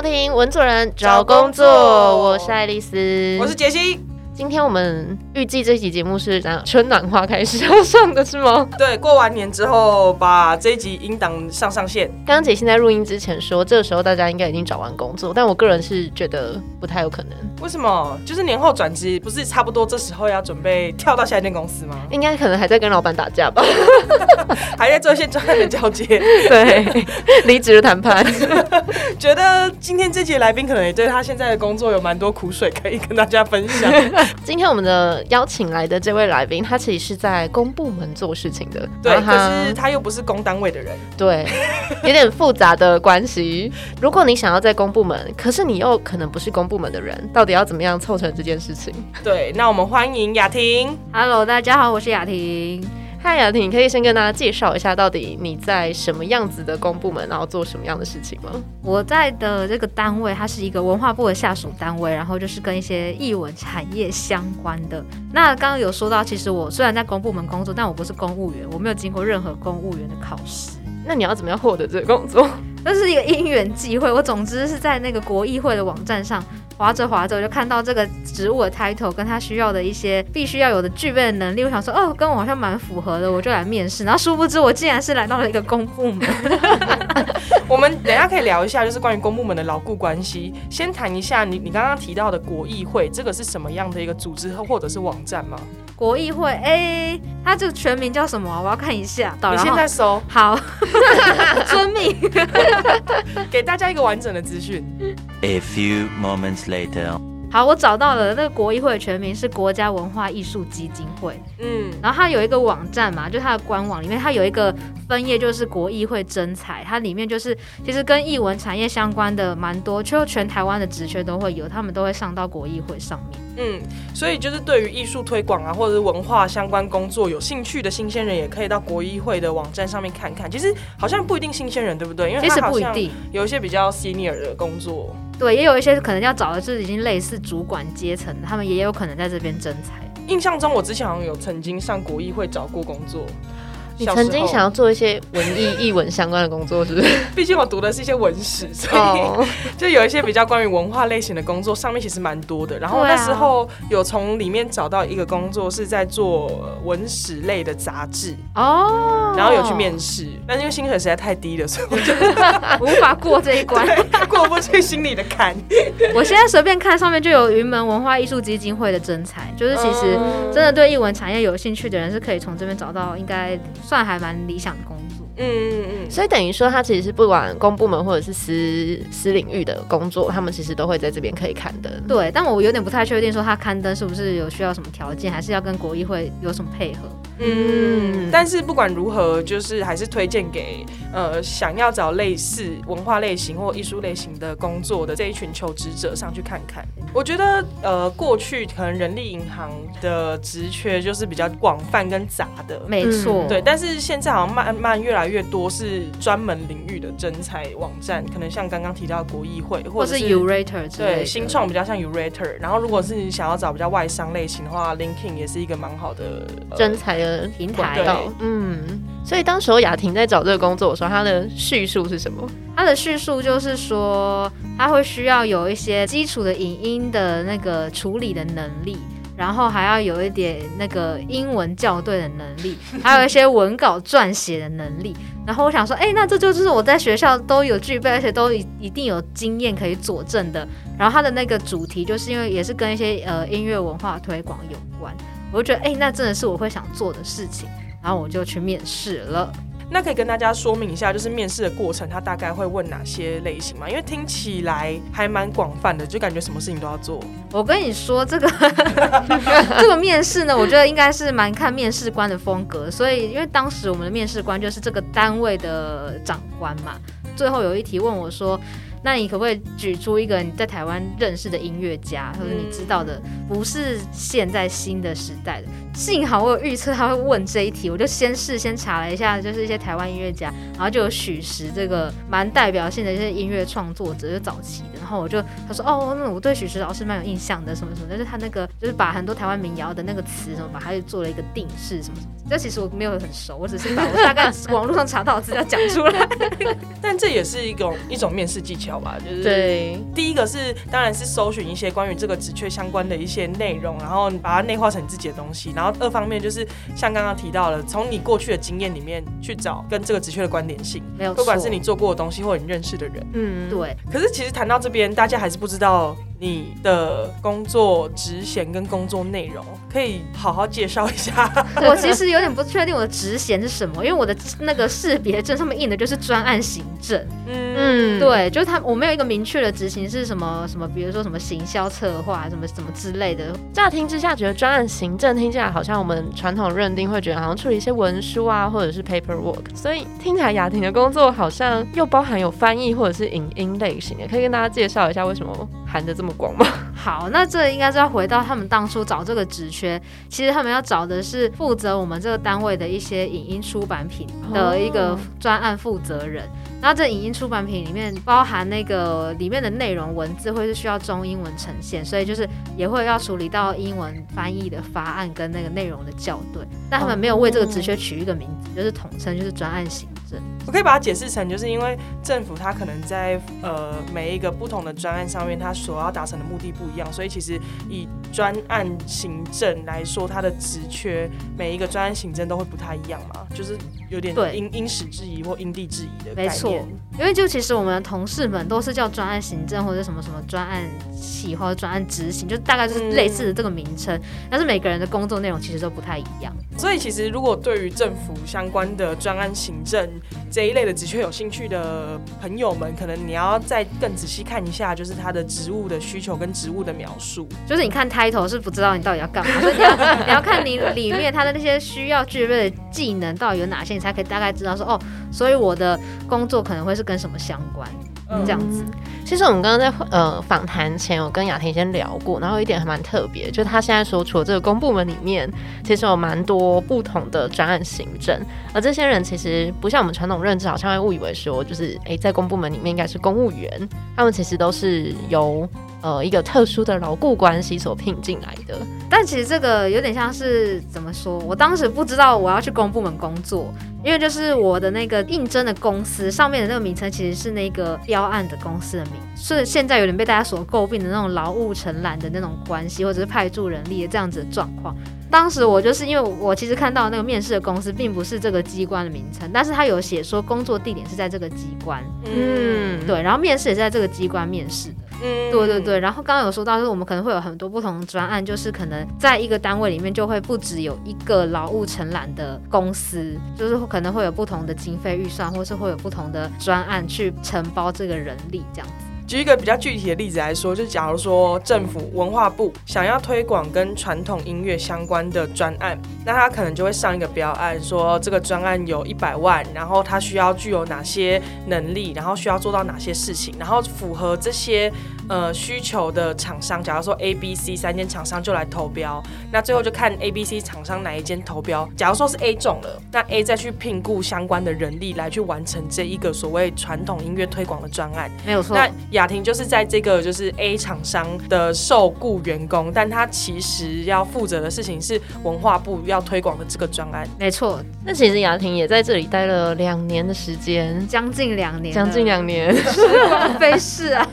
收听文主人找工作，我是爱丽丝，我是杰西。今天我们预计这期节目是讲春暖花开时要上的是吗？对，过完年之后把这一集音档上上线。刚刚杰西在录音之前说，这个时候大家应该已经找完工作，但我个人是觉得不太有可能。为什么？就是年后转职，不是差不多这时候要准备跳到下一间公司吗？应该可能还在跟老板打架吧，还在做一些专业的交接，对，离职的谈判。觉得今天这期来宾可能也对他现在的工作有蛮多苦水可以跟大家分享。今天我们的邀请来的这位来宾，他其实是在公部门做事情的，对，可是他又不是公单位的人，对，有点复杂的关系。如果你想要在公部门，可是你又可能不是公部门的人，到底要怎么样凑成这件事情？对，那我们欢迎雅婷。Hello，大家好，我是雅婷。嗨，雅婷，可以先跟大家介绍一下，到底你在什么样子的公部门，然后做什么样的事情吗？我在的这个单位，它是一个文化部的下属单位，然后就是跟一些艺文产业相关的。那刚刚有说到，其实我虽然在公部门工作，但我不是公务员，我没有经过任何公务员的考试。那你要怎么样获得这个工作？那是一个因缘际会。我总之是在那个国议会的网站上。划着划着，我就看到这个职务的 title 跟他需要的一些必须要有的具备的能力，我想说，哦，跟我好像蛮符合的，我就来面试。然后殊不知，我竟然是来到了一个公部门。我们等下可以聊一下，就是关于公部门的牢固关系。先谈一下你你刚刚提到的国议会，这个是什么样的一个组织或者是网站吗？国议会，哎，它这个全名叫什么？我要看一下。你现在搜好，遵命，给大家一个完整的资讯。A few moments later. 好，我找到了那个国艺会的全名是国家文化艺术基金会。嗯，然后它有一个网站嘛，就它的官网里面，它有一个分页，就是国艺会征才，它里面就是其实跟艺文产业相关的蛮多，就全台湾的职缺都会有，他们都会上到国艺会上面。嗯，所以就是对于艺术推广啊，或者是文化相关工作有兴趣的新鲜人，也可以到国艺会的网站上面看看。其实好像不一定新鲜人，对不对？因为其实不一定，有一些比较 senior 的工作。对，也有一些可能要找的是已经类似主管阶层的，他们也有可能在这边征才。印象中，我之前好像有曾经上国议会找过工作。你曾经想要做一些文艺、译文相关的工作，是不是？毕竟我读的是一些文史，所以 就有一些比较关于文化类型的工作，上面其实蛮多的。然后那时候有从里面找到一个工作，是在做文史类的杂志哦。然后有去面试，但因为薪水实在太低了，所以我就 无法过这一关，过不去心里的坎。我现在随便看上面就有云门文化艺术基金会的征才，就是其实真的对译文产业有兴趣的人是可以从这边找到，应该。算还蛮理想的工作，嗯嗯嗯，所以等于说，他其实是不管公部门或者是私私领域的工作，他们其实都会在这边可以刊登。对，但我有点不太确定，说他刊登是不是有需要什么条件，还是要跟国议会有什么配合？嗯，但是不管如何，就是还是推荐给呃想要找类似文化类型或艺术类型的工作的这一群求职者上去看看。我觉得呃过去可能人力银行的职缺就是比较广泛跟杂的，没错，对。但是现在好像慢慢越来越多是专门领域的征才网站，可能像刚刚提到国议会或者是 Urator 对新创比较像 Urater。然后如果是你想要找比较外商类型的话，LinkedIn 也是一个蛮好的征才的。平台，嗯，所以当时候雅婷在找这个工作的时候，她的叙述是什么？她的叙述就是说，她会需要有一些基础的影音的那个处理的能力，然后还要有一点那个英文校对的能力，还有一些文稿撰写的能力。然后我想说，哎，那这就是我在学校都有具备，而且都一一定有经验可以佐证的。然后它的那个主题，就是因为也是跟一些呃音乐文化推广有关。我就觉得，哎，那真的是我会想做的事情，然后我就去面试了。那可以跟大家说明一下，就是面试的过程，他大概会问哪些类型吗？因为听起来还蛮广泛的，就感觉什么事情都要做。我跟你说，这个 这个面试呢，我觉得应该是蛮看面试官的风格。所以，因为当时我们的面试官就是这个单位的长官嘛，最后有一题问我说。那你可不可以举出一个你在台湾认识的音乐家，或者你知道的，不是现在新的时代的？幸好我有预测他会问这一题，我就先事先查了一下，就是一些台湾音乐家，然后就有许石这个蛮代表性的一些音乐创作者，就早期的。然后我就他说哦，那我对许石老师蛮有印象的，什么什么，就是他那个就是把很多台湾民谣的那个词什么，把它做了一个定式什么什么。这其实我没有很熟，我只是把我大概网络上查到的资料讲出来。但这也是一种一种面试技巧吧，就是对，第一个是当然是搜寻一些关于这个职缺相关的一些内容，然后你把它内化成你自己的东西。然后二方面就是像刚刚提到了，从你过去的经验里面去找跟这个职缺的关联性，没有，不管是你做过的东西或者你认识的人。嗯，对，可是其实谈到这边，大家还是不知道你的工作职衔跟工作内容，可以好好介绍一下。我其实有点不确定我的职衔是什么，因为我的那个识别证上面印的就是专案行政。嗯，嗯，对，就是他，我没有一个明确的执行是什么什么，比如说什么行销策划什么什么之类的。乍听之下觉得专案行政听起来好像我们传统认定会觉得好像处理一些文书啊，或者是 paperwork，所以听起来雅婷的工作好像又包含有翻译或者是影音类型的，可以跟大家介绍一下为什么含的这么广吗？好，那这应该是要回到他们当初找这个职缺，其实他们要找的是负责我们这个单位的一些影音出版品的一个专案负责人。然后这影音出版品里面包含那个里面的内容文字会是需要中英文呈现，所以就是也会要处理到英文翻译的发案跟那个内容的校对。但他们没有为这个职缺取一个名字，就是统称就是专案行政。我可以把它解释成，就是因为政府它可能在呃每一个不同的专案上面，它所要达成的目的不一样，所以其实以专案行政来说，它的职缺每一个专案行政都会不太一样嘛，就是有点对因因时制宜或因地制宜的概没错。因为就其实我们的同事们都是叫专案行政或者什么什么专案企划、专案执行，就大概就是类似的这个名称，但是每个人的工作内容其实都不太一样。所以其实如果对于政府相关的专案行政这一类的职缺有兴趣的朋友们，可能你要再更仔细看一下，就是它的职务的需求跟职务的描述。就是你看 title 是不知道你到底要干嘛，所以你要你要看你里面它的那些需要具备的技能到底有哪些，你才可以大概知道说哦，所以我的工作可能会是跟什么相关。这样子，其实我们刚刚在呃访谈前，我跟雅婷先聊过，然后一点还蛮特别，就是他现在所处的这个公部门里面，其实有蛮多不同的专案行政，而这些人其实不像我们传统认知，好像会误以为说，就是诶，在公部门里面应该是公务员，他们其实都是由呃一个特殊的牢固关系所聘进来的。但其实这个有点像是怎么说？我当时不知道我要去公部门工作，因为就是我的那个应征的公司上面的那个名称其实是那个标案的公司的名，是现在有点被大家所诟病的那种劳务承揽的那种关系，或者是派驻人力的这样子的状况。当时我就是因为我其实看到那个面试的公司并不是这个机关的名称，但是他有写说工作地点是在这个机关，嗯，对，然后面试也是在这个机关面试的。对对对，然后刚刚有说到，就是我们可能会有很多不同的专案，就是可能在一个单位里面就会不止有一个劳务承揽的公司，就是可能会有不同的经费预算，或是会有不同的专案去承包这个人力这样子。举一个比较具体的例子来说，就假如说政府文化部想要推广跟传统音乐相关的专案，那他可能就会上一个标案，说这个专案有一百万，然后他需要具有哪些能力，然后需要做到哪些事情，然后符合这些呃需求的厂商，假如说 A、B、C 三间厂商就来投标，那最后就看 A、B、C 厂商哪一间投标。假如说是 A 中了，那 A 再去聘雇相关的人力来去完成这一个所谓传统音乐推广的专案。没有错，那雅婷就是在这个就是 A 厂商的受雇员工，但他其实要负责的事情是文化部要推广的这个专案。没错，那其实雅婷也在这里待了两年的时间，将近两年，将近两年。非是啊，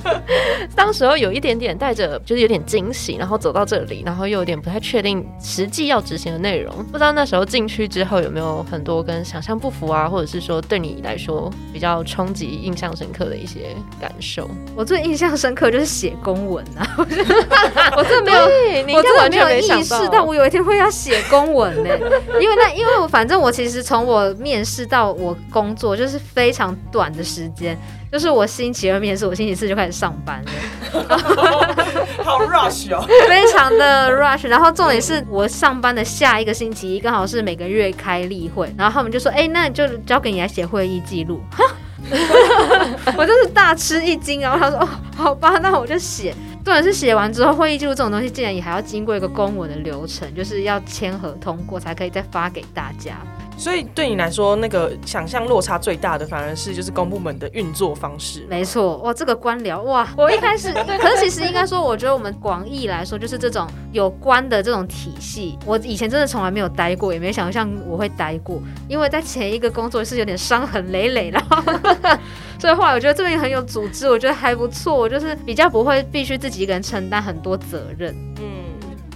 当时候有一点点带着，就是有点惊喜，然后走到这里，然后又有点不太确定实际要执行的内容。不知道那时候进去之后有没有很多跟想象不符啊，或者是说对你来说比较冲击、印象深刻的一些感受？我最印象深刻就是写公文啊，我真的没有我真的没有没意识到我有一天会要写公文呢、因为那因为我反正我其实从我面试到我工作就是非常短的时间，就是我星期二面试，我星期四就开始上班了，好 rush 哦！非常的 rush。然后重点是我上班的下一个星期一刚好是每个月开例会，然后他们就说：“哎、那就交给你来写会议记录。” 我就是大吃一惊！然后他说：“哦，好吧，那我就写。”重点是写完之后，会议记录这种东西竟然也还要经过一个公文的流程，就是要签合通过才可以再发给大家。所以对你来说，那个想象落差最大的反而是就是公部门的运作方式。没错，哇，这个官僚哇，我一开始，可是其实应该说，我觉得我们广义来说，就是这种有关的这种体系，我以前真的从来没有待过，也没想象我会待过，因为在前一个工作是有点伤痕累累了。所以后来我觉得这边很有组织，我觉得还不错，我就是比较不会必须自己一个人承担很多责任。嗯。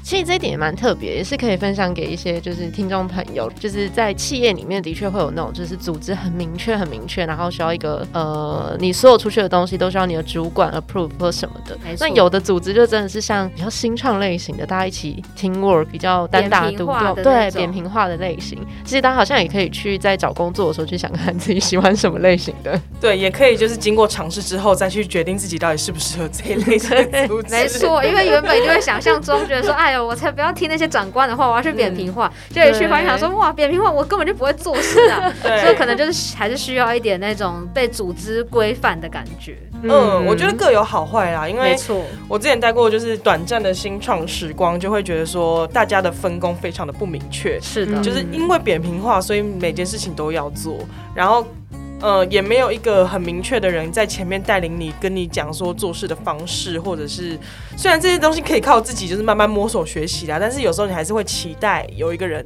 其实这一点也蛮特别，也是可以分享给一些就是听众朋友，就是在企业里面的确会有那种就是组织很明确、很明确，然后需要一个呃，你所有出去的东西都需要你的主管 approve 或什么的。那有的组织就真的是像比较新创类型的，大家一起 team work 比较单打独斗，对扁平化的类型。其实大家好像也可以去在找工作的时候去想看自己喜欢什么类型的。对，也可以就是经过尝试之后再去决定自己到底适不适合这一类型的 组织。没错，因为原本就会想象中觉得说，哎 呦。我才不要听那些长官的话，我要去扁平化。就一去发现，想说哇，扁平化，我根本就不会做事啊。所以可能就是还是需要一点那种被组织规范的感觉。嗯，我觉得各有好坏啦。因为没错，我之前待过就是短暂的新创时光，就会觉得说大家的分工非常的不明确。是的，就是因为扁平化，所以每件事情都要做，然后。呃，也没有一个很明确的人在前面带领你，跟你讲说做事的方式，或者是虽然这些东西可以靠自己就是慢慢摸索学习啦，但是有时候你还是会期待有一个人。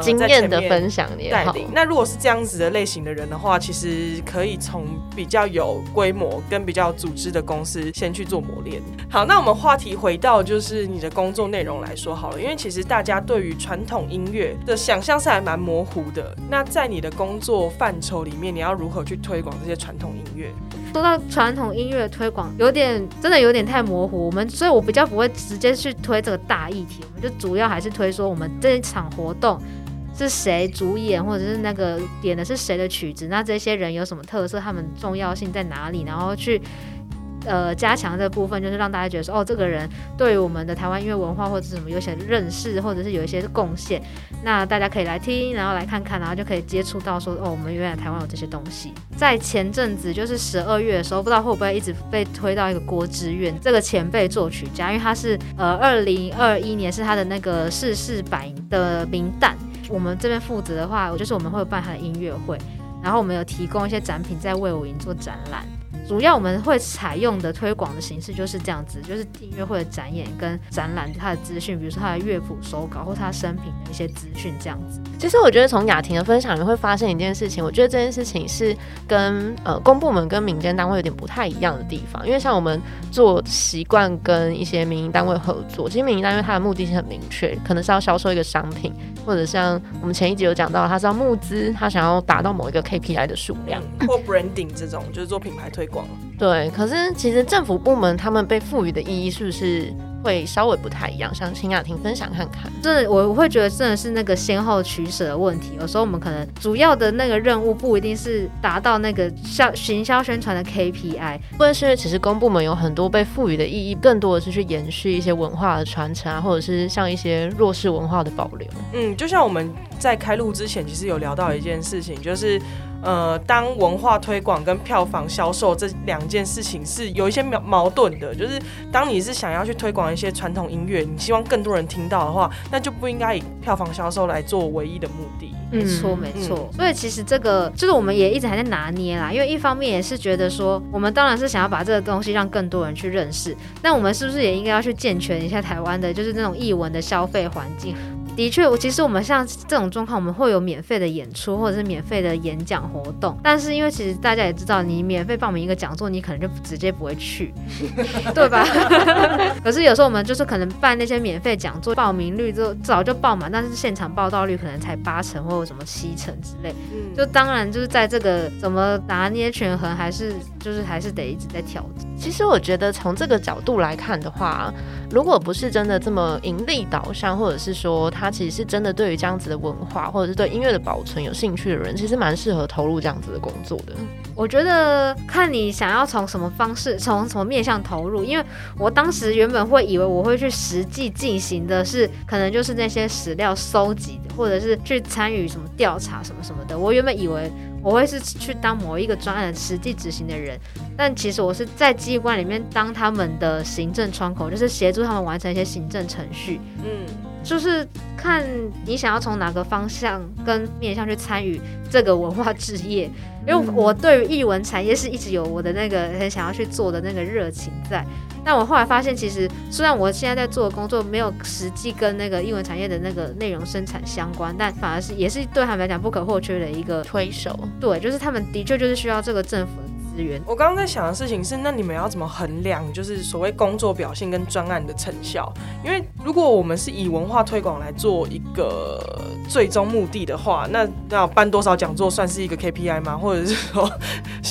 经验的分享带领。那如果是这样子的类型的人的话，其实可以从比较有规模跟比较组织的公司先去做磨练。好，那我们话题回到就是你的工作内容来说好了，因为其实大家对于传统音乐的想象是还蛮模糊的。那在你的工作范畴里面，你要如何去推广这些传统音乐？说到传统音乐推广，有点真的有点太模糊。我们所以，我比较不会直接去推这个大议题，我们就主要还是推说我们这一场活动。是谁主演，或者是那个点的是谁的曲子？那这些人有什么特色？他们重要性在哪里？然后去呃加强这部分，就是让大家觉得说，哦，这个人对于我们的台湾音乐文化或者什么有些认识，或者是有一些贡献。那大家可以来听，然后来看看，然后就可以接触到说，哦，我们原来台湾有这些东西。在前阵子就是十二月的时候，不知道会不会一直被推到一个郭之愿这个前辈作曲家，因为他是呃二零二一年是他的那个逝世百的名旦。我们这边负责的话，就是我们会办他的音乐会，然后我们有提供一些展品在魏武营做展览。主要我们会采用的推广的形式就是这样子，就是音乐会的展演跟展览它的资讯，比如说它的乐谱手稿或它生平的一些资讯这样子。其实我觉得从雅婷的分享，你会发现一件事情，我觉得这件事情是跟呃公部门跟民间单位有点不太一样的地方，因为像我们做习惯跟一些民营单位合作，其实民营单位它的目的性很明确，可能是要销售一个商品，或者像我们前一集有讲到，它是要募资，它想要达到某一个 KPI 的数量，或 branding 这种，就是做品牌推广。对，可是其实政府部门他们被赋予的意义是不是？会稍微不太一样，想请雅婷分享看看。真的，我会觉得真的是那个先后取舍的问题。有时候我们可能主要的那个任务不一定是达到那个销行销宣传的 KPI，或者是其实公部门有很多被赋予的意义，更多的是去延续一些文化的传承啊，或者是像一些弱势文化的保留。嗯，就像我们在开录之前，其实有聊到一件事情，就是呃，当文化推广跟票房销售这两件事情是有一些矛矛盾的，就是当你是想要去推广。一些传统音乐，你希望更多人听到的话，那就不应该以票房销售来做唯一的目的。没错，没错。所以其实这个就是我们也一直还在拿捏啦，因为一方面也是觉得说，我们当然是想要把这个东西让更多人去认识，那我们是不是也应该要去健全一下台湾的，就是那种译文的消费环境？的确，我其实我们像这种状况，我们会有免费的演出或者是免费的演讲活动。但是因为其实大家也知道，你免费报名一个讲座，你可能就直接不会去，对吧？可是有时候我们就是可能办那些免费讲座，报名率就早就爆满，但是现场报道率可能才八成或者什么七成之类。嗯，就当然就是在这个怎么拿捏权衡，还是就是还是得一直在调整。其实我觉得从这个角度来看的话，如果不是真的这么盈利导向，或者是说他。其实是真的对于这样子的文化，或者是对音乐的保存有兴趣的人，其实蛮适合投入这样子的工作的。我觉得看你想要从什么方式，从什么面向投入。因为我当时原本会以为我会去实际进行的是，可能就是那些史料收集，或者是去参与什么调查什么什么的。我原本以为我会是去当某一个专案实际执行的人，但其实我是在机关里面当他们的行政窗口，就是协助他们完成一些行政程序。嗯。就是看你想要从哪个方向跟面向去参与这个文化置业。因为我对于艺文产业是一直有我的那个很想要去做的那个热情在。但我后来发现，其实虽然我现在在做的工作没有实际跟那个英文产业的那个内容生产相关，但反而是也是对他们来讲不可或缺的一个推手。对，就是他们的确就是需要这个政府。我刚刚在想的事情是，那你们要怎么衡量，就是所谓工作表现跟专案的成效？因为如果我们是以文化推广来做一个最终目的的话，那要办多少讲座算是一个 KPI 吗？或者是说，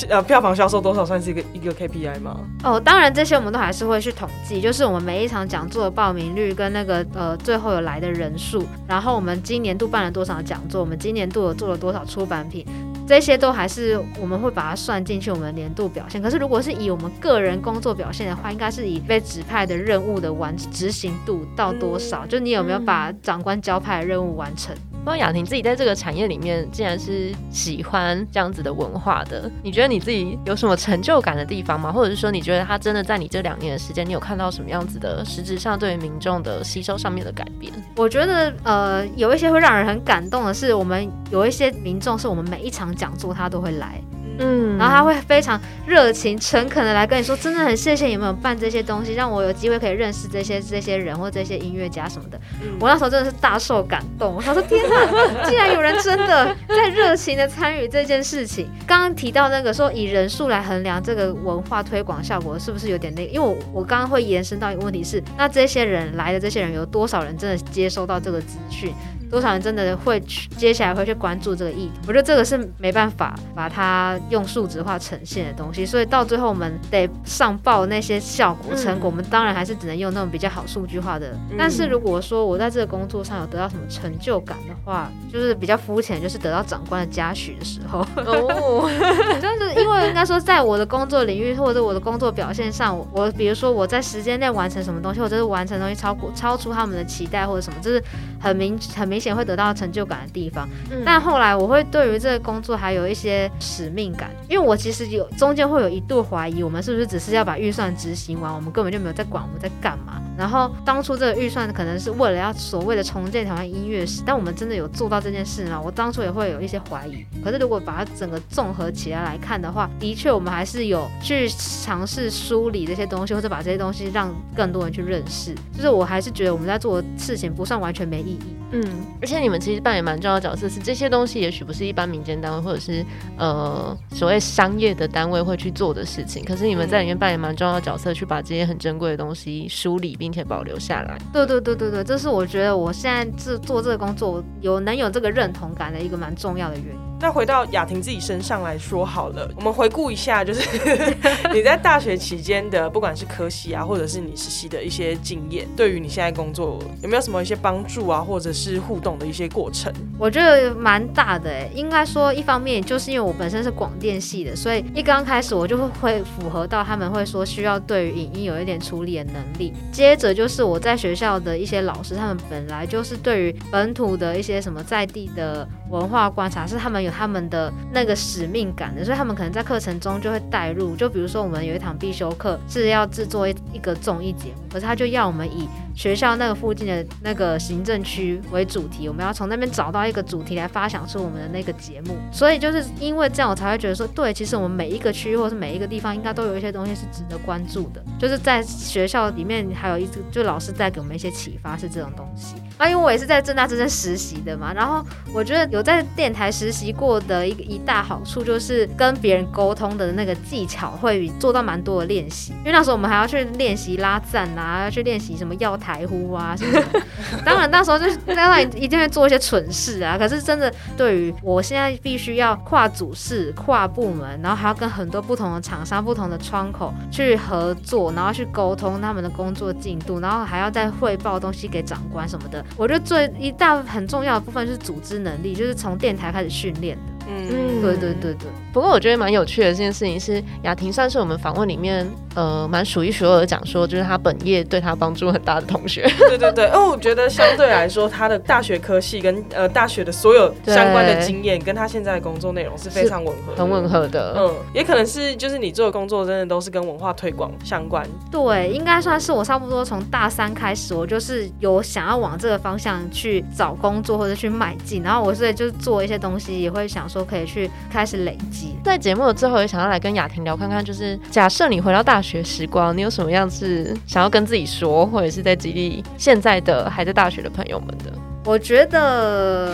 呃，票房销售多少算是一个一个 KPI 吗？哦，当然这些我们都还是会去统计，就是我们每一场讲座的报名率跟那个呃最后有来的人数，然后我们今年度办了多少讲座，我们今年度有做了多少出版品。这些都还是我们会把它算进去我们年度表现。可是如果是以我们个人工作表现的话，应该是以被指派的任务的完执行度到多少，就你有没有把长官交派的任务完成。那雅婷自己在这个产业里面，竟然是喜欢这样子的文化的，你觉得你自己有什么成就感的地方吗？或者是说，你觉得他真的在你这两年的时间，你有看到什么样子的实质上对于民众的吸收上面的改变？我觉得，呃，有一些会让人很感动的是，我们有一些民众是我们每一场讲座他都会来。嗯，然后他会非常热情、诚恳的来跟你说，真的很谢谢你们办这些东西，让我有机会可以认识这些这些人或这些音乐家什么的。我那时候真的是大受感动，我说天哪，竟然有人真的在热情的参与这件事情。刚刚提到那个说以人数来衡量这个文化推广效果，是不是有点那？因为我我刚刚会延伸到一个问题是，那这些人来的这些人有多少人真的接收到这个资讯？多少人真的会去接下来会去关注这个议题？我觉得这个是没办法把它用数值化呈现的东西，所以到最后我们得上报那些效果成果，我们当然还是只能用那种比较好数据化的。但是如果说我在这个工作上有得到什么成就感的话，就是比较肤浅，就是得到长官的嘉许的时候。哦，就是因为应该说在我的工作领域或者我的工作表现上，我比如说我在时间内完成什么东西，或者是完成东西超过超出他们的期待或者什么，就是很明很明。明显会得到成就感的地方，但后来我会对于这个工作还有一些使命感，因为我其实有中间会有一度怀疑，我们是不是只是要把预算执行完，我们根本就没有在管我们在干嘛。然后当初这个预算可能是为了要所谓的重建台湾音乐史，但我们真的有做到这件事吗？我当初也会有一些怀疑。可是如果把它整个综合起来来看的话，的确我们还是有去尝试梳理这些东西，或者把这些东西让更多人去认识。就是我还是觉得我们在做的事情不算完全没意义。嗯，而且你们其实扮演蛮重要的角色，是这些东西也许不是一般民间单位或者是呃所谓商业的单位会去做的事情，可是你们在里面扮演蛮重要的角色，去把这些很珍贵的东西梳理并金可以保留下来。对对对对对，这是我觉得我现在这做这个工作有能有这个认同感的一个蛮重要的原因。那回到雅婷自己身上来说好了，我们回顾一下，就是 你在大学期间的，不管是科系啊，或者是你实习的一些经验，对于你现在工作有没有什么一些帮助啊，或者是互动的一些过程？我觉得蛮大的诶，应该说一方面就是因为我本身是广电系的，所以一刚开始我就会会符合到他们会说需要对于影音有一点处理的能力。接着就是我在学校的一些老师，他们本来就是对于本土的一些什么在地的文化观察，是他们有。他们的那个使命感的，所以他们可能在课程中就会带入。就比如说，我们有一堂必修课是要制作一一个综艺节目，可是他就要我们以学校那个附近的那个行政区为主题，我们要从那边找到一个主题来发想出我们的那个节目。所以就是因为这样，我才会觉得说，对，其实我们每一个区域或是每一个地方，应该都有一些东西是值得关注的。就是在学校里面，还有一就老师在给我们一些启发，是这种东西。啊，因为我也是在正大之声实习的嘛，然后我觉得有在电台实习过的一个一大好处就是跟别人沟通的那个技巧会做到蛮多的练习，因为那时候我们还要去练习拉赞啊，要去练习什么要台呼啊什么。当然那时候就当然一定会做一些蠢事啊，可是真的对于我现在必须要跨组室、跨部门，然后还要跟很多不同的厂商、不同的窗口去合作，然后去沟通他们的工作进度，然后还要再汇报东西给长官什么的。我觉得最一大很重要的部分是组织能力，就是从电台开始训练的。嗯对对对对，不过我觉得蛮有趣的这件事情是，雅婷算是我们访问里面呃蛮数一数二的讲说，就是她本业对她帮助很大的同学。对对对，哦，我觉得相对来说，他的大学科系跟呃大学的所有相关的经验，跟他现在的工作内容是非常吻合，很吻。合的，嗯，也可能是就是你做的工作真的都是跟文化推广相关。对，应该算是我差不多从大三开始，我就是有想要往这个方向去找工作或者去迈进，然后我所以就是做一些东西，也会想说可以去开始累积。在节目的最后，也想要来跟雅婷聊看看，就是假设你回到大学时光，你有什么样是想要跟自己说，或者是在激励现在的还在大学的朋友们的？我觉得。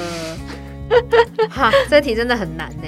哈，这题真的很难呢，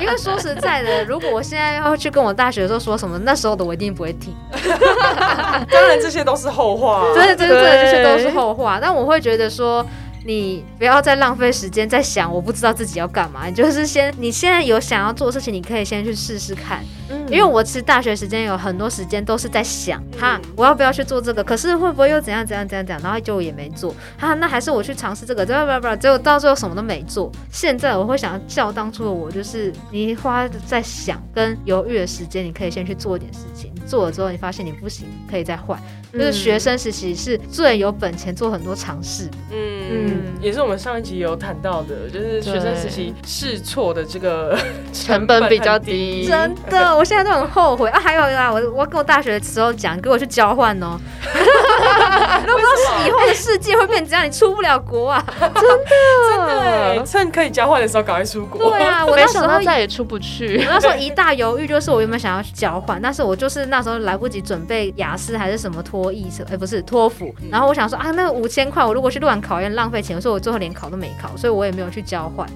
因为说实在的，如果我现在要去跟我大学的时候说什么，那时候的我一定不会听。当然这些都是后话。真的，真的，真的，对这些都是后话。但我会觉得说，你不要再浪费时间在想我不知道自己要干嘛，你就是先你现在有想要做的事情，你可以先去试试看。嗯因为我其实大学时间有很多时间都是在想，哈，我要不要去做这个？可是会不会又怎样怎样怎样怎样？然后就也没做，哈，那还是我去尝试这个，不不不，结果到最后什么都没做。现在我会想叫当初的我，就是你花在想跟犹豫的时间，你可以先去做一点事情，做了之后你发现你不行，可以再换。就是学生时期是最有本钱做很多尝试。嗯，也是我们上一集有谈到的，就是学生时期试错的这个 成本比较低，真的，我现在都很后悔啊！还有啊，我我跟我大学的时候讲，给我去交换哦，为什么？以后的世界会变这样？你出不了国啊！真的，趁可以交换的时候赶快出国。对啊，我那时候再也出不去我。那时候一大犹豫，就是我原本想要去交换，但是我就是那时候来不及准备雅思还是什么托译，哎、不是托福。然后我想说啊，那个五千块，我如果去乱考，验浪费钱，所以我最后连考都没考，所以我也没有去交换，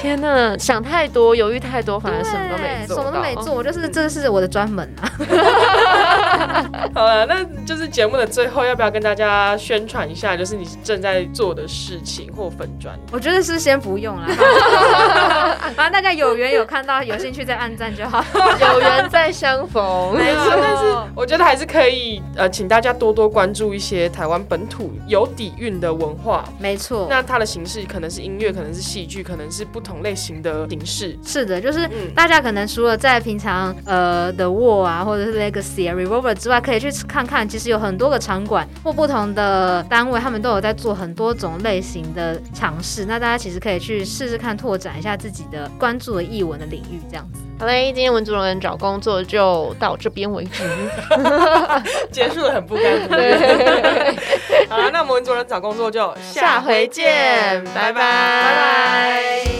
天呐，想太多，犹豫太多，反而什么都没对做，什么都没。做，我就是这是我的专门啊。好了，那就是节目的最后，要不要跟大家宣传一下，就是你正在做的事情或粉砖？我觉得是先不用了，反正大家有缘有看到有兴趣再按赞就好。有缘再相逢。没错，但是我觉得还是可以，呃，请大家多多关注一些台湾本土有底蕴的文化。没错。那它的形式可能是音乐，可能是戏剧，可能是不同类型的形式。是的，就是嗯大家可能除了在平常呃的 War 啊，或者是 Legacy 啊、Revolver 之外，可以去看看，其实有很多个场馆或不同的单位，他们都有在做很多种类型的尝试。那大家其实可以去试试看，拓展一下自己的关注的译文的领域，这样子。好嘞，今天文主人找工作就到这边为止。结束的很不甘，对不对？好了，那我们文主人找工作就下回见拜拜拜拜。